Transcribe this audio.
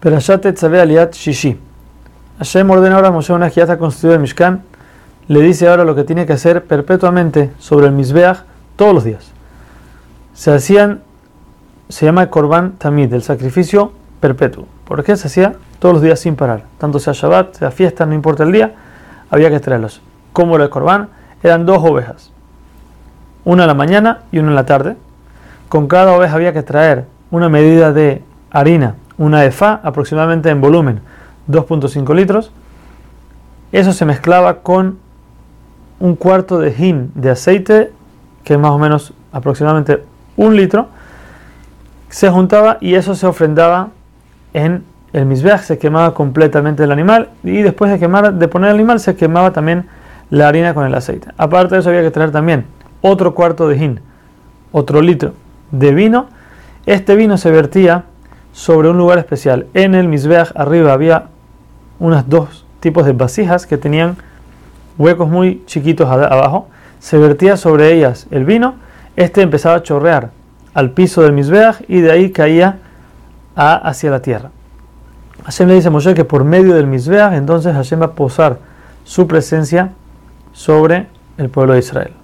Perashat Tetzaveh Aliat Shishi. Hashem ordena ahora a Moshe una que ya está construido Mishkan, le dice ahora lo que tiene que hacer perpetuamente sobre el Mizbeach todos los días. Se hacían, se llama el Korban Tamid, el sacrificio perpetuo. ¿Por qué se hacía todos los días sin parar? Tanto sea Shabbat, sea fiesta, no importa el día, había que traerlos. ¿Cómo era el Korban? Eran dos ovejas, una en la mañana y una en la tarde. Con cada oveja había que traer una medida de harina una EFA, aproximadamente en volumen 2.5 litros. Eso se mezclaba con un cuarto de hin de aceite, que es más o menos aproximadamente un litro. Se juntaba y eso se ofrendaba en el misbeach, se quemaba completamente el animal y después de, quemar, de poner el animal se quemaba también la harina con el aceite. Aparte de eso había que traer también otro cuarto de hin, otro litro de vino. Este vino se vertía sobre un lugar especial. En el Mizbeach arriba había unos dos tipos de vasijas que tenían huecos muy chiquitos abajo. Se vertía sobre ellas el vino. Este empezaba a chorrear al piso del Mizbeach y de ahí caía hacia la tierra. Hashem le dice a Moshe que por medio del Mizbeach entonces Hashem va a posar su presencia sobre el pueblo de Israel.